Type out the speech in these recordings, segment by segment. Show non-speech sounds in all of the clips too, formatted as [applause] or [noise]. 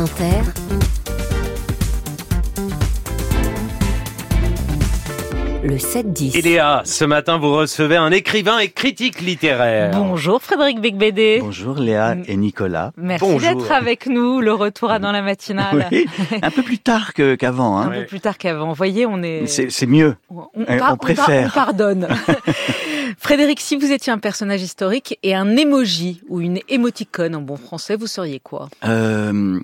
France Inter, le 7-10. Et Léa, ce matin, vous recevez un écrivain et critique littéraire. Bonjour Frédéric Becbédé. Bonjour Léa et Nicolas. Merci Bonjour. d'être avec nous, le retour à dans la matinale. Oui, un peu plus tard que- qu'avant. Un Hein. peu plus tard qu'avant. Vous voyez, on est. C'est c'est mieux. On, Euh, par- on préfère. on pardonne. [laughs] Frédéric, si vous étiez un personnage historique et un emoji ou une émoticône en bon français, vous seriez quoi? Euh,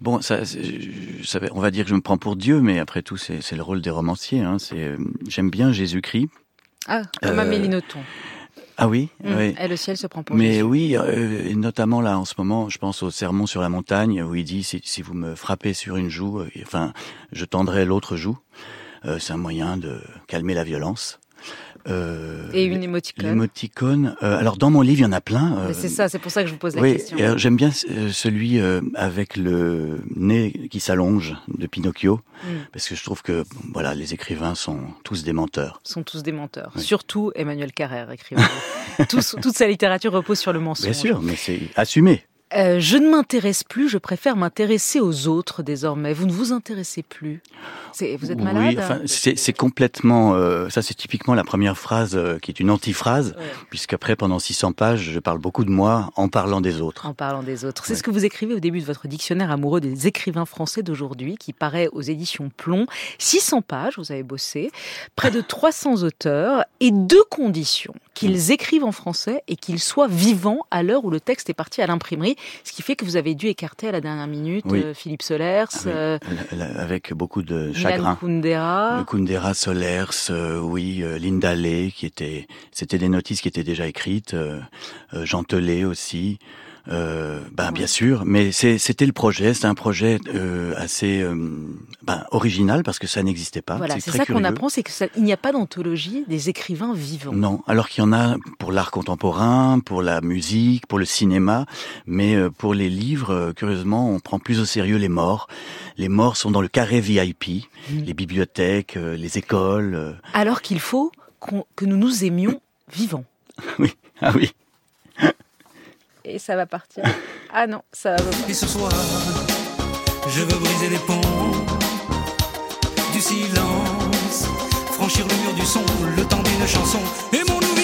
bon, ça, on va dire que je me prends pour Dieu, mais après tout, c'est le rôle des romanciers. Hein. Euh, J'aime bien Jésus-Christ. Ah, comme Euh, Amélie Nothomb. Ah oui, Hum, oui. Et le ciel se prend pour Mais Jésus. oui, euh, et notamment là en ce moment, je pense au sermon sur la montagne où il dit si, si vous me frappez sur une joue, euh, enfin, je tendrai l'autre joue. Euh, c'est un moyen de calmer la violence. Euh, Et une émoticône. L'émoticône. euh, alors dans mon livre, il y en a plein. euh, c'est ça, c'est pour ça que je vous pose la oui, question. j'aime bien celui avec le nez qui s'allonge de Pinocchio, Mm. parce que je trouve que voilà, les écrivains sont tous des menteurs. Sont tous des menteurs. Oui. Surtout Emmanuel Carrère, écrivain. [laughs] Toute sa littérature repose sur le mensonge. Bien sûr, mais c'est assumé. Euh, je ne m'intéresse plus, je préfère m'intéresser aux autres désormais. Vous ne vous intéressez plus. Vous êtes malade Oui, enfin, c'est c'est complètement. euh, ça, c'est typiquement la première phrase euh, qui est une antiphrase, Ouais, puisqu'après, pendant 600 pages, je parle beaucoup de moi en parlant des autres. En parlant des autres. C'est Ouais. ce que vous écrivez au début de votre dictionnaire amoureux des écrivains français d'aujourd'hui, qui paraît aux éditions Plomb. 600 pages, vous avez bossé, près de 300 auteurs, et deux conditions. Qu'ils écrivent en français et qu'ils soient vivants à l'heure où le texte est parti à l'imprimerie, ce qui fait que vous avez dû écarter à la dernière minute Oui. euh, Philippe Solers, Ah oui, euh, avec beaucoup de chagrin. Kundera. Le Kundera Solers, euh, oui, Linda Lay, qui était, c'était des notices qui étaient déjà écrites, Jean Telet aussi, euh, ben bien sûr, mais c'était le projet, c'est un projet euh, assez euh, ben, original parce que ça n'existait pas. Voilà, c'est ça qu'on apprend, c'est qu'il n'y a pas d'anthologie des écrivains vivants. Non, alors qu'il y en a pour l'art contemporain, pour la musique, pour le cinéma, mais euh, pour les livres, euh, curieusement, on prend plus au sérieux les morts. Les morts sont dans le carré VIP, Mm. les bibliothèques, euh, les écoles. Alors qu'il faut qu'on- que nous nous aimions vivants. [laughs] Oui, ah oui. Et ça va partir. Ah non, ça va pas. Et ce soir, je veux briser les ponts du silence, franchir le mur du son, le temps d'une chanson. Aimons-nous vivants. N'attendons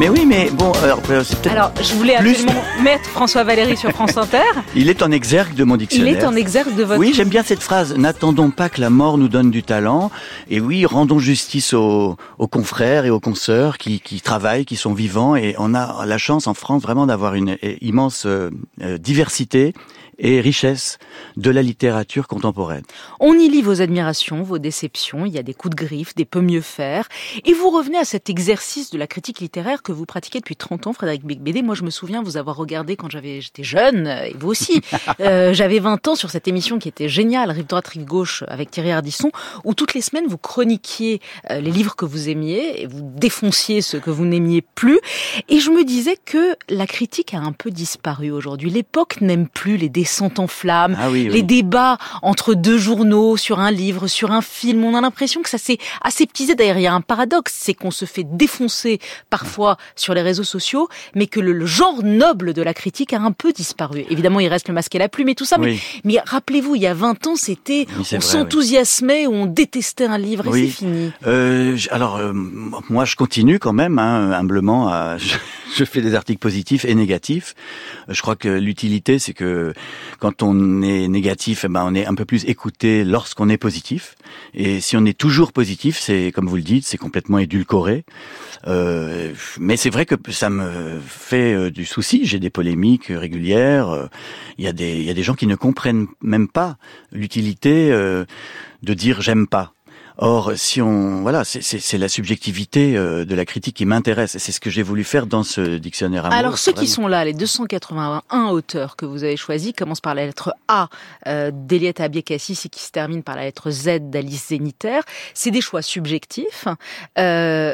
Mais oui, mais bon, alors, euh, c'est peut-être. Alors, je voulais Plus- absolument [laughs] mettre François Valéry sur France Inter. Il est en exergue de mon Il dictionnaire. est en exergue de votre... Oui, j'aime bien cette phrase. N'attendons pas que la mort nous donne du talent. Et oui, rendons justice aux, aux confrères et aux consoeurs qui, qui travaillent, qui sont vivants. Et on a la chance en France vraiment d'avoir une euh, immense euh, euh, diversité et richesse de la littérature contemporaine. On y lit vos admirations, vos déceptions, il y a des coups de griffe, des peut mieux faire. Et vous revenez à cet exercice de la critique littéraire que vous pratiquez depuis 30 ans, Frédéric Becbédé. Moi, je me souviens vous avoir regardé quand j'avais, j'étais jeune, et vous aussi. [laughs] Euh, j'avais 20 ans sur cette émission qui était géniale, Rive droite, Rive gauche, avec Thierry Ardisson, où toutes les semaines vous chroniquiez euh, les livres que vous aimiez et vous défonciez ceux que vous n'aimiez plus. Et je me disais que la critique a un peu disparu aujourd'hui. L'époque n'aime plus les descentes en flammes, Ah oui, oui. les débats entre deux journaux, sur un livre, sur un film. On a l'impression que ça s'est aseptisé. D'ailleurs, il y a un paradoxe, c'est qu'on se fait défoncer parfois sur les réseaux sociaux, mais que le, le genre noble de la critique a un peu disparu. Évidemment, il reste le masque et la plume et tout ça, mais, Oui. mais rappelez-vous, il y a 20 ans, c'était, on s'enthousiasmait, on détestait un livre et c'est fini. Euh, alors, euh, moi, je continue quand même, hein, humblement. À, [laughs] je, fais des articles positifs et négatifs. Je crois que l'utilité, c'est que quand on est négatif, eh ben, on est un peu plus écouté lorsqu'on est positif. Et si on est toujours positif, c'est comme vous le dites, c'est complètement édulcoré. Euh, mais c'est vrai que ça me fait euh, du souci. J'ai des polémiques régulières. Euh, Il y a des, il y a des gens qui ne comprennent même pas l'utilité euh, de dire j'aime pas. Or, si on, voilà, c'est- la subjectivité euh, de la critique qui m'intéresse, et c'est ce que j'ai voulu faire dans ce dictionnaire. amoureux, Alors ceux qui sont là, les 281 auteurs que vous avez choisis, commencent par la lettre A euh, d'Eliette Abiekassis et qui se terminent par la lettre Z d'Alice Zéniter. C'est des choix subjectifs. Euh,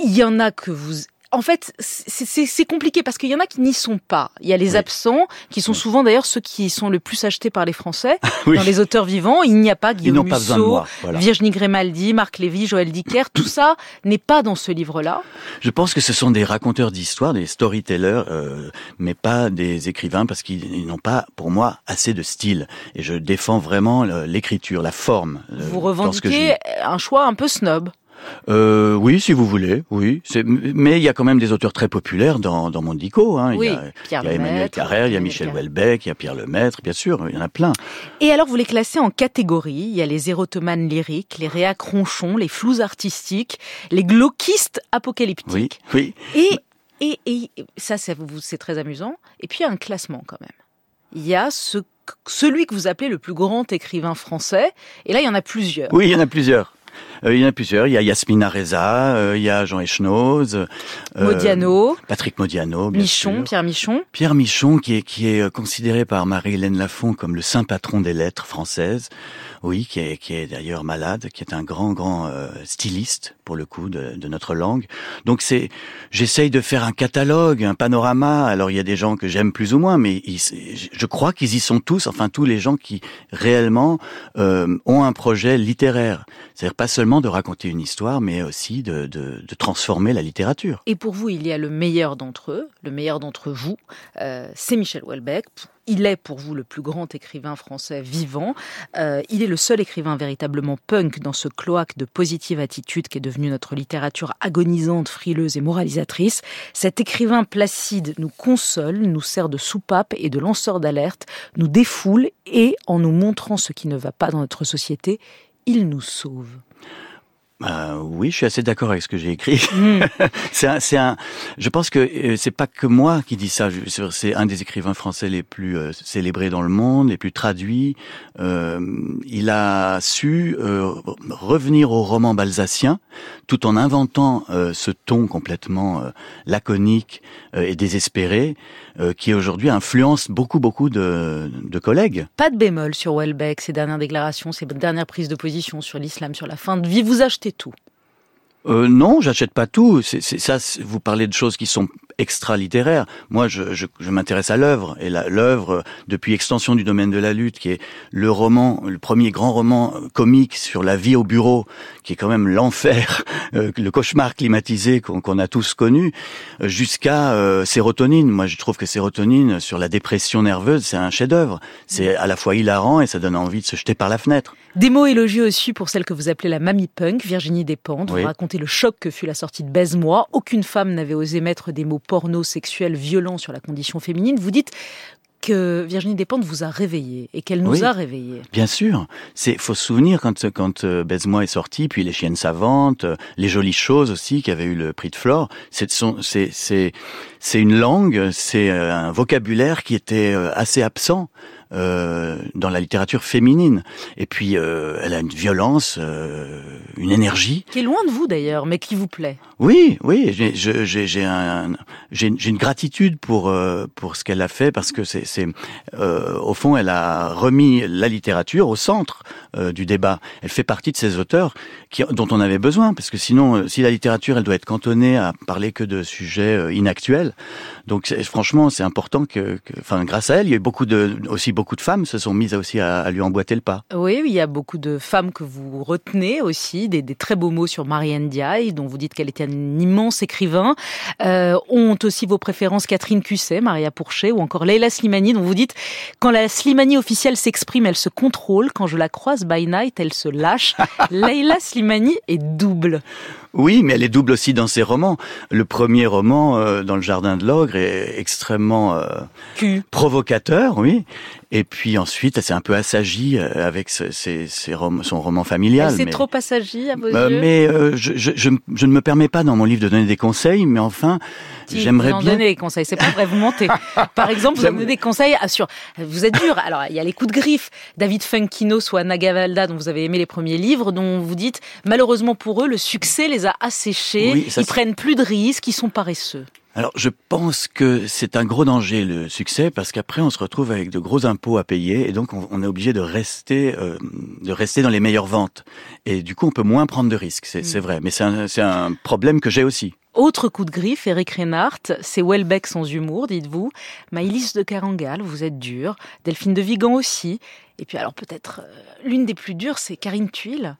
Il y en a que vous en fait, c'est- compliqué parce qu'il y en a qui n'y sont pas. Il y a les Oui. absents, qui sont souvent d'ailleurs ceux qui sont le plus achetés par les Français. [laughs] Oui. Dans les auteurs vivants, il n'y a pas Guillaume n'ont pas besoin de Musso, moi. Voilà. Virginie Grimaldi, Marc Lévy, Joël Dicker. Tout ça n'est pas dans ce livre-là. Je pense que ce sont des raconteurs d'histoires, des storytellers, euh, mais pas des écrivains parce qu'ils ils n'ont pas, pour moi, assez de style. Et je défends vraiment l'écriture, la forme. euh, Vous revendiquez un choix un peu snob. Euh, oui, si vous voulez, oui. Mais il y a quand même des auteurs très populaires dans, dans mon dico. Hein. Oui, il y a, Pierre il y a Emmanuel Carrère, il y a Michel. Houellebecq, il y a Pierre Lemaître, bien sûr, il y en a plein. Et alors, vous les classez en catégories. Il y a les érotomanes lyriques, les réacs ronchons, les flous artistiques, les glauquistes Oui, apocalyptiques. oui. Et, et, et ça, c'est très amusant. Et puis, il y a un classement quand même. Il y a ce, celui que vous appelez le plus grand écrivain français. Et là, il y en a plusieurs. Oui, il y en a plusieurs. Euh, il y en a plusieurs. Il y a Yasmina Reza, euh, il y a Jean Echnoz, euh, Modiano, Patrick Modiano, bien Michon, sûr. Pierre Michon. Pierre Michon, qui est, qui est considéré par Marie-Hélène Lafont comme le saint patron des lettres françaises, oui, qui est, qui est d'ailleurs malade, qui est un grand, grand euh, styliste, pour le coup, de, de notre langue. Donc c'est, j'essaye de faire un catalogue, un panorama. Alors il y a des gens que j'aime plus ou moins, mais ils- je crois qu'ils y sont tous, enfin tous les gens qui réellement euh, ont un projet littéraire. C'est-à-dire pas seulement de raconter une histoire, mais aussi de, de, de transformer la littérature. Et pour vous, il y a le meilleur d'entre eux, le meilleur d'entre vous, euh, c'est Michel Houellebecq. Il est pour vous le plus grand écrivain français vivant. Euh, il est le seul écrivain véritablement punk dans ce cloaque de positive attitude qui est devenu notre littérature agonisante, frileuse et moralisatrice. Cet écrivain placide nous console, nous sert de soupape et de lanceur d'alerte, nous défoule et, en nous montrant ce qui ne va pas dans notre société, il nous sauve. Euh, oui, je suis assez d'accord avec ce que j'ai écrit. Mm. [laughs] c'est un, un. Je pense que euh, c'est pas que moi qui dis ça. C'est un des écrivains français les plus euh, célébrés dans le monde, les plus traduits. Euh, il a su euh, revenir au roman balsacien, tout en inventant ce ton complètement laconique et désespéré, qui aujourd'hui influence beaucoup, beaucoup de, de collègues. Pas de bémol sur Welbeck, ses dernières déclarations, ses dernières prises de position sur l'islam, sur la fin de vie. Vous achetez tout. Euh, non, j'achète pas tout. C'est c'est ça. Vous parlez de choses qui sont extra littéraires. Moi, je, je, je m'intéresse à l'œuvre et l'œuvre depuis extension du domaine de la lutte, qui est le roman, le premier grand roman euh, comique sur la vie au bureau, qui est quand même l'enfer, [laughs] euh, le cauchemar climatisé qu'on qu'on a tous connu, euh, jusqu'à euh, sérotonine. Moi, je trouve que sérotonine sur la dépression nerveuse, c'est un chef-d'œuvre. C'est à la fois hilarant et ça donne envie de se jeter par la fenêtre. Des mots élogieux aussi pour celle que vous appelez la mamie punk, Virginie Despentes. Oui. Vous racontez le choc que fut la sortie de Baise-moi. Aucune femme n'avait osé mettre des mots porno, sexuels, violents sur la condition féminine. Vous dites que Virginie Despentes vous a réveillé et qu'elle nous Oui. a réveillés. Bien sûr, c'est faut se souvenir quand quand euh, Baise-moi est sorti, puis les chiennes savantes, euh, les jolies choses aussi qui avaient eu le prix de Flore. C'est une langue, c'est euh, un vocabulaire qui était assez absent euh, dans la littérature féminine. Et puis euh, elle a une violence, euh, une énergie. Qui est loin de vous d'ailleurs, mais qui vous plaît. Oui, oui, j'ai un une gratitude pour euh, pour ce qu'elle a fait parce que c'est c'est euh, au fond elle a remis la littérature au centre euh, du débat. Elle fait partie de ces auteurs dont on avait besoin parce que sinon euh, si la littérature elle doit être cantonnée à parler que de sujets euh, inactuels. Donc franchement c'est important que enfin grâce à elle il y a eu beaucoup de aussi beaucoup de femmes se sont mises aussi à, lui emboîter le pas. Oui, il y a beaucoup de femmes que vous retenez aussi, des, très beaux mots sur Marianne Diaye, dont vous dites qu'elle était un immense écrivain. Ont aussi vos préférences Catherine Cusset, Maria Pourchet ou encore Leila Slimani, dont vous dites quand la Slimani officielle s'exprime, elle se contrôle. Quand je la croise by night, elle se lâche. [laughs] Leila Slimani est double. Oui, mais elle est double aussi dans ses romans. Le premier roman, euh, dans le jardin de l'ogre, est extrêmement euh, provocateur, oui. Et puis ensuite, elle s'est un peu assagie euh, avec ses- ses rom- son roman familial. C'est mais- trop passager à vos Euh, yeux. mais euh, je, je, je, je ne me permets pas dans mon livre de donner des conseils, mais enfin, Si, j'aimerais bien. donner des conseils, c'est pas vrai, vous mentez. [laughs] Par exemple, vous donnez des conseils sur, vous êtes dur. Alors, il y a les coups de griffe. David Funkino, soit Nagavalda, dont vous avez aimé les premiers livres, dont vous dites, malheureusement pour eux, le succès les a asséchés. Oui, ils prennent plus de risques, ils sont paresseux. Alors, je pense que c'est un gros danger le succès parce qu'après on se retrouve avec de gros impôts à payer et donc on, on est obligé de rester, euh, de rester dans les meilleures ventes. Et du coup, on peut moins prendre de risques, c'est Mm. vrai. Mais c'est un, c'est un problème que j'ai aussi. Autre coup de griffe, Eric Reinhardt, c'est Welbeck sans humour, dites-vous. Maïlis de Carangal, vous êtes dur. Delphine de Vigan aussi. Et puis alors peut-être euh, l'une des plus dures, c'est Karine Tuile.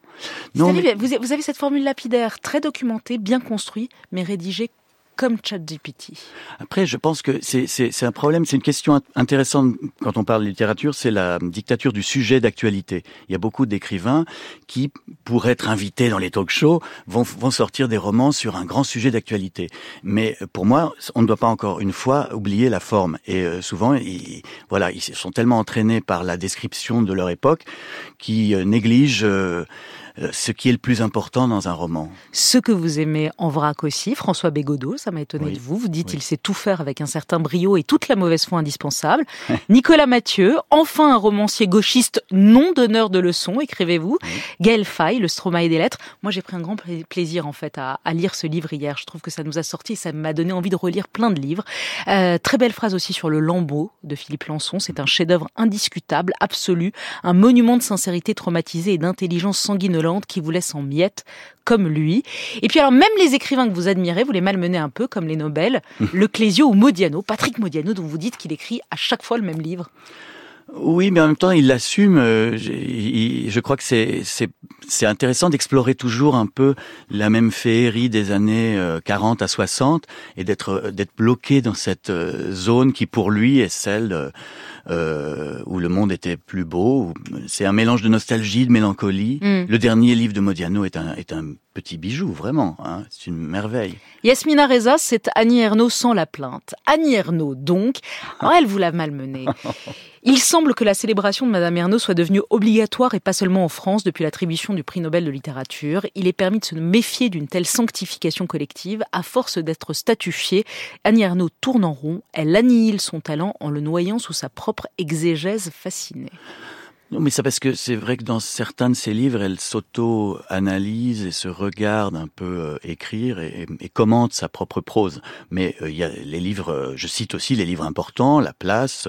Non, mais- vous avez cette formule lapidaire, très documentée, bien construite, mais rédigée comme ChatGPT. Après, je pense que c'est un problème, c'est une question int- intéressante quand on parle de littérature, c'est la dictature du sujet d'actualité. Il y a beaucoup d'écrivains qui, pour être invités dans les talk-shows, vont, vont sortir des romans sur un grand sujet d'actualité. Mais euh, pour moi, on ne doit pas encore une fois oublier la forme. Et euh, souvent, ils, voilà, ils sont tellement entraînés par la description de leur époque euh, négligent euh, euh, ce qui est le plus important dans un roman. Ce que vous aimez en vrac aussi, François Bégodeau, ça m'a étonné Oui. de vous. Vous dites Oui. il sait tout faire avec un certain brio et toute la mauvaise foi indispensable. [laughs] Nicolas Mathieu, enfin un romancier gauchiste non donneur de leçons, écrivez-vous. Gaël Faye, le Stromae des lettres. Moi, j'ai pris un grand pla- plaisir en fait à, à lire ce livre hier. Je trouve que ça nous a sorti et ça m'a donné envie de relire plein de livres. Euh, très belle phrase aussi sur le Lambeau de Philippe Lançon. C'est un chef-d'œuvre indiscutable, absolu, un monument de sincérité traumatisée et d'intelligence sanguinolente qui vous laisse en miettes comme lui. Et puis alors même les écrivains que vous admirez, vous les malmenez un peu comme les Nobel, [laughs] Le Clésio ou Modiano, Patrick Modiano dont vous dites qu'il écrit à chaque fois le même livre. Oui, mais en même temps, il l'assume. euh, Je crois que c'est c'est intéressant d'explorer toujours un peu la même féerie des années euh, 40 à 60 et d'être euh, d'être bloqué dans cette euh, zone qui pour lui est celle euh, euh, où le monde était plus beau. C'est un mélange de nostalgie, de mélancolie. Mm. Le dernier livre de Modiano est un est un petit bijou, vraiment. Hein, c'est une merveille. Yasmina Reza, c'est Annie Ernaux sans la plainte. Annie Ernaux, donc, alors [laughs] elle vous l'a malmenée. Il semble que la célébration de Madame Ernaux soit devenue obligatoire et pas seulement en France depuis l'attribution du prix Nobel de littérature. Il est permis de se méfier d'une telle sanctification collective à force d'être statufiée. Annie Ernaux tourne en rond, elle annihile son talent en le noyant sous sa propre exégèse fascinée. Non, mais c'est parce que c'est vrai que dans certains de ses livres, elle s'auto-analyse et se regarde un peu euh, écrire et, et- commente sa propre prose. Mais euh, il y a les livres, euh, je cite aussi les livres importants, La Place,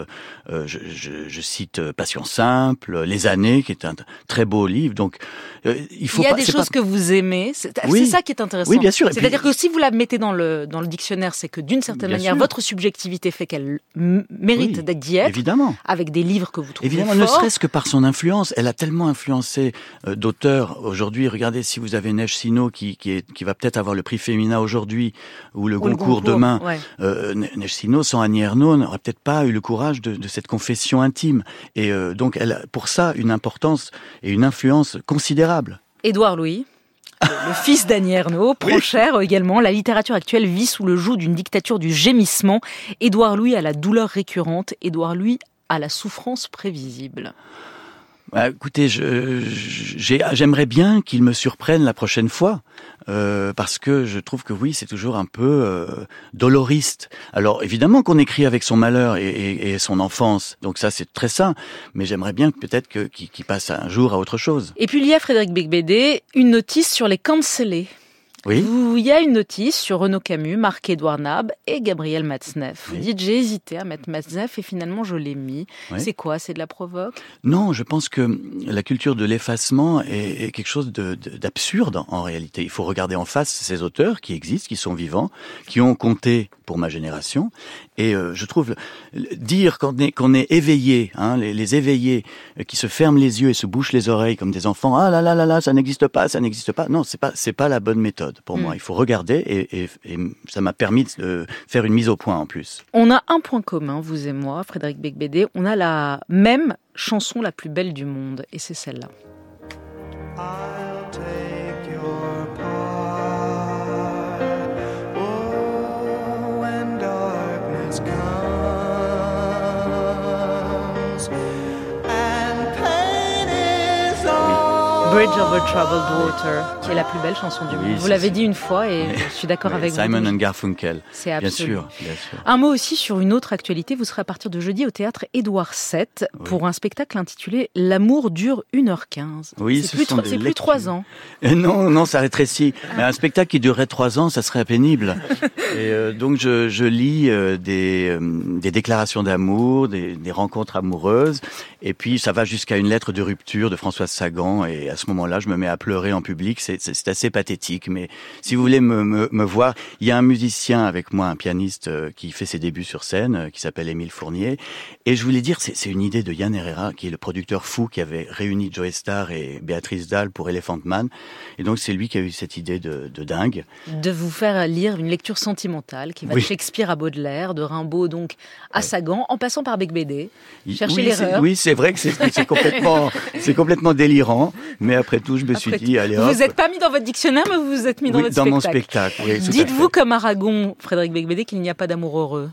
euh, je, je- je cite Passion simple, Les années, qui est un très beau livre. Donc, euh, il faut Il y a pas. des choses pas- que vous aimez. C'est Oui. ça qui est intéressant. Oui, bien sûr. C'est-à-dire puis- que si vous la mettez dans le, dans le dictionnaire, c'est que d'une certaine Bien manière, sûr. votre subjectivité fait qu'elle mérite Oui, d'être d'y être, Évidemment. avec des livres que vous trouvez Évidemment, ne serait-ce que par son influence. Elle a tellement influencé euh, d'auteurs. Aujourd'hui, regardez si vous avez Neige Sino qui, qui, est, qui va peut-être avoir le prix Féminin aujourd'hui ou le Ou le Goncourt demain. ouais. Euh, Neige Sino, sans Annie Ernaux, n'aurait peut-être pas eu le courage de, de cette confession intime. Et euh, donc, elle a pour ça une importance et une influence considérable. Édouard Louis. Le fils d'Annie Ernaux, Prochère également. La littérature actuelle vit sous le joug d'une dictature du gémissement. Édouard Louis a la douleur récurrente. Édouard Louis a la souffrance prévisible. Bah, écoutez, j'aimerais bien qu'il me surprenne la prochaine fois, euh, parce que je trouve que oui, c'est toujours un peu euh, doloriste. Alors évidemment qu'on écrit avec son malheur et, et- et son enfance, donc ça c'est très sain, mais j'aimerais bien peut-être qu'il passe un jour à autre chose. Et puis il y a Frédéric Becbédé, une notice sur les cancellés. Oui. Il y a une notice sur Renaud Camus, Marc-Édouard Nab et Gabriel Matzneff. Vous Oui. dites j'ai hésité à mettre Matzneff et finalement je l'ai mis. Oui. C'est quoi? C'est de la provoque? Non, je pense que la culture de l'effacement est, est quelque chose de- de- d'absurde en, réalité. Il faut regarder en face ces auteurs qui existent, qui sont vivants, qui ont compté pour ma génération. Et euh, je trouve le- dire qu'on est, qu'on est éveillé, hein, les, les éveillés euh, qui se ferment les yeux et se bouchent les oreilles comme des enfants. Ah là là là là, ça n'existe pas, ça n'existe pas. Non, c'est pas c'est pas la bonne méthode pour Mm. moi. Il faut regarder et, et- et ça m'a permis de faire une mise au point en plus. On a un point commun, vous et moi, Frédéric Becbédé. On a la même chanson la plus belle du monde et c'est celle-là. I'll Bridge over Troubled Water, qui est la plus belle chanson du Oui, monde. Vous l'avez dit une fois et je suis d'accord avec Simon vous. and Garfunkel, C'est bien absolu. sûr, bien sûr. Un mot aussi sur une autre actualité. Vous serez à partir de jeudi au théâtre Édouard VII Oui. pour un spectacle intitulé L'amour dure 1h15. Oui, c'est ce plus, sont des c'est plus lectures. 3 ans. Euh, Non, non, ça rétrécit. Mais un spectacle qui durerait trois ans, ça serait pénible. Et euh, donc je, je lis euh, des, euh, des déclarations d'amour, des, des rencontres amoureuses, et puis ça va jusqu'à une lettre de rupture de Françoise Sagan et à ce moment-là, je me mets à pleurer en public. C'est- assez pathétique, mais si vous voulez me, me, me voir, il y a un musicien avec moi, un pianiste euh, qui fait ses débuts sur scène, euh, qui s'appelle Émile Fournier. Et je voulais dire, c'est une idée de Yann Herrera, qui est le producteur fou qui avait réuni Joe Starr et Béatrice Dalle pour Elephant Man. Et donc c'est lui qui a eu cette idée de, de dingue. De vous faire lire une lecture sentimentale qui va Oui. de Shakespeare à Baudelaire, de Rimbaud donc à Ouais. Sagan, en passant par Bec BD. Il- Cherchez oui, l'erreur. Oui, c'est vrai que c'est complètement, complètement délirant. Mais après tout, je me suis Après dit, allez Vous hop. vous êtes pas mis dans votre dictionnaire, mais vous vous êtes mis dans Oui, votre dans mon spectacle. spectacle. oui, Dites-vous comme Aragon, Frédéric Becbédé, qu'il n'y a pas d'amour heureux.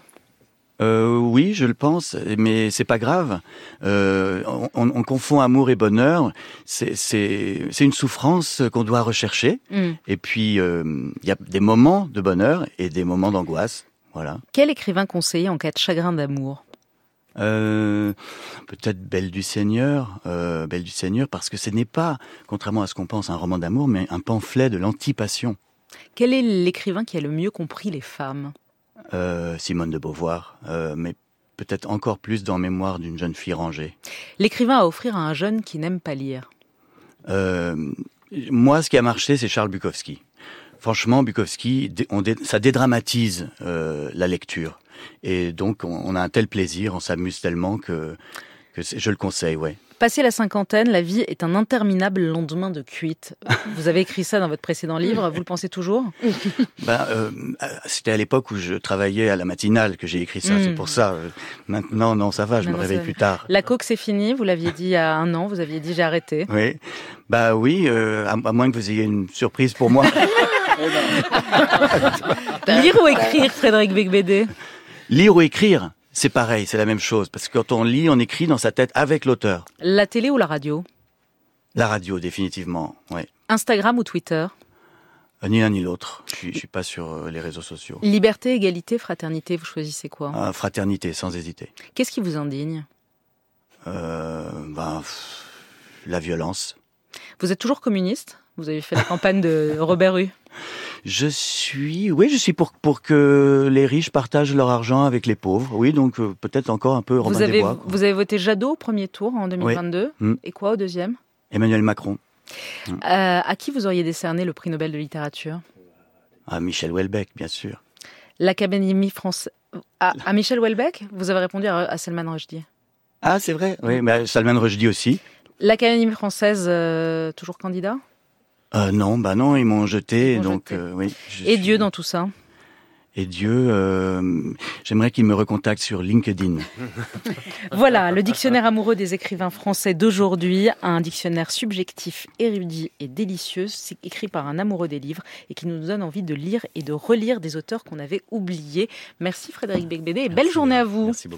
Euh, oui, je le pense, mais c'est pas grave. Euh, on, on confond amour et bonheur. C'est une souffrance qu'on doit rechercher. Hmm. Et puis euh, il y a des moments de bonheur et des moments d'angoisse. Voilà. Quel écrivain conseiller en cas de chagrin d'amour? Euh, Peut-être Belle du Seigneur, euh, Belle du Seigneur, parce que ce n'est pas, contrairement à ce qu'on pense, un roman d'amour, mais un pamphlet de l'antipassion. Quel est l'écrivain qui a le mieux compris les femmes? Euh, Simone de Beauvoir, mais peut-être encore plus dans Mémoire d'une jeune fille rangée. L'écrivain à offrir à un jeune qui n'aime pas lire. Moi, ce qui a marché, c'est Charles Bukowski. Franchement, Bukowski, ça dédramatise euh, la lecture. Et donc, on, on a un tel plaisir, on s'amuse tellement que, que c'est- je le conseille, ouais. Passé la cinquantaine, la vie est un interminable lendemain de cuite. Vous avez écrit ça dans votre précédent livre, vous le pensez toujours? Ben, euh, c'était à l'époque où je travaillais à la matinale que j'ai écrit ça. C'est pour ça. Maintenant, non, ça va, je me réveille plus tard. La coke c'est fini, vous l'aviez dit il y a un an, vous aviez dit j'ai arrêté. Oui, bah oui, euh, à, à moins que vous ayez une surprise pour moi. [laughs] Lire ou écrire, Frédéric Becbédé? Lire ou écrire, c'est pareil, c'est la même chose. Parce que quand on lit, on écrit dans sa tête avec l'auteur. La télé ou la radio? La radio, définitivement. Ouais. Instagram ou Twitter? Euh, Ni l'un ni l'autre. Je je suis pas sur euh, les réseaux sociaux. Liberté, égalité, fraternité, vous choisissez quoi? Ah, fraternité, sans hésiter. Qu'est-ce qui vous indigne? Euh, ben, la violence. Vous êtes toujours communiste? Vous avez fait la campagne de Robert Rue. Je suis, oui, je suis pour pour que les riches partagent leur argent avec les pauvres. Oui, donc euh, peut-être encore un peu Robin Vous avez, des Bois. vous avez voté Jadot au premier tour en 2022. Mm. Et quoi au deuxième? Emmanuel Macron. Euh, À qui vous auriez décerné le prix Nobel de littérature? Ah, Michel Houellebecq, bien sûr. L'Académie française. À, à Michel Houellebecq? Vous avez répondu à, à Salman Rushdie. Ah, c'est vrai. Oui, mais Salman Rushdie aussi. L'Académie française, euh, toujours candidat? Euh, non, bah non, ils m'ont jeté, Ils donc jeté. euh, oui. Et suis- Dieu dans tout ça? Et Dieu, euh, j'aimerais qu'il me recontacte sur LinkedIn. [laughs] Voilà, le dictionnaire amoureux des écrivains français d'aujourd'hui, un dictionnaire subjectif, érudit et délicieux, écrit par un amoureux des livres et qui nous donne envie de lire et de relire des auteurs qu'on avait oubliés. Merci Frédéric Becbédé et belle journée à vous. Merci beaucoup.